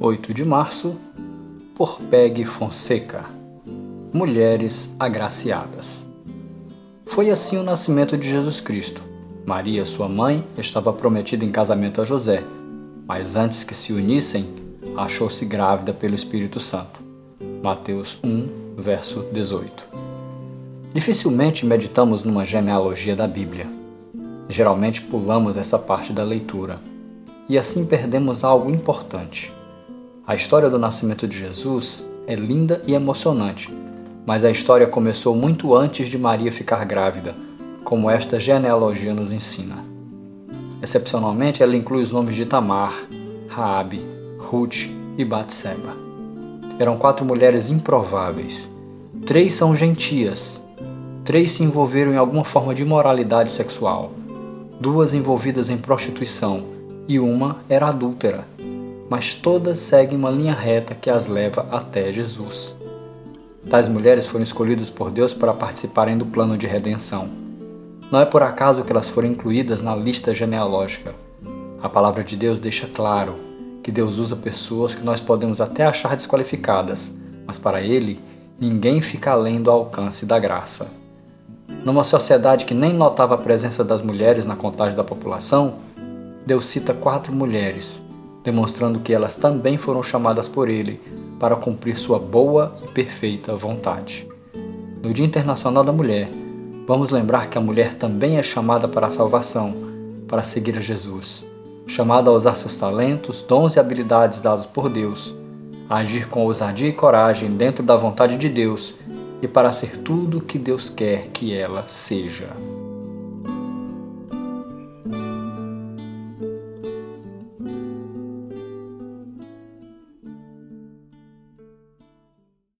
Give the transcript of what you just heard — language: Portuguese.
8 de março, por Peg Fonseca. Mulheres agraciadas. Foi assim o nascimento de Jesus Cristo. Maria, sua mãe, estava prometida em casamento a José, mas antes que se unissem, achou-se grávida pelo Espírito Santo. Mateus 1, verso 18. Dificilmente meditamos numa genealogia da Bíblia. Geralmente pulamos essa parte da leitura e assim perdemos algo importante. A história do nascimento de Jesus é linda e emocionante, mas a história começou muito antes de Maria ficar grávida, como esta genealogia nos ensina. Excepcionalmente, ela inclui os nomes de Tamar, Raabe, Ruth e Batseba. Eram quatro mulheres improváveis. Três são gentias. Três se envolveram em alguma forma de imoralidade sexual. Duas envolvidas em prostituição e uma era adúltera mas todas seguem uma linha reta que as leva até Jesus. Tais mulheres foram escolhidas por Deus para participarem do plano de redenção. Não é por acaso que elas foram incluídas na lista genealógica. A palavra de Deus deixa claro que Deus usa pessoas que nós podemos até achar desqualificadas, mas para Ele, ninguém fica além do alcance da graça. Numa sociedade que nem notava a presença das mulheres na contagem da população, Deus cita quatro mulheres demonstrando que elas também foram chamadas por Ele para cumprir sua boa e perfeita vontade. No Dia Internacional da Mulher, vamos lembrar que a mulher também é chamada para a salvação, para seguir a Jesus, chamada a usar seus talentos, dons e habilidades dados por Deus, a agir com ousadia e coragem dentro da vontade de Deus e para ser tudo o que Deus quer que ela seja.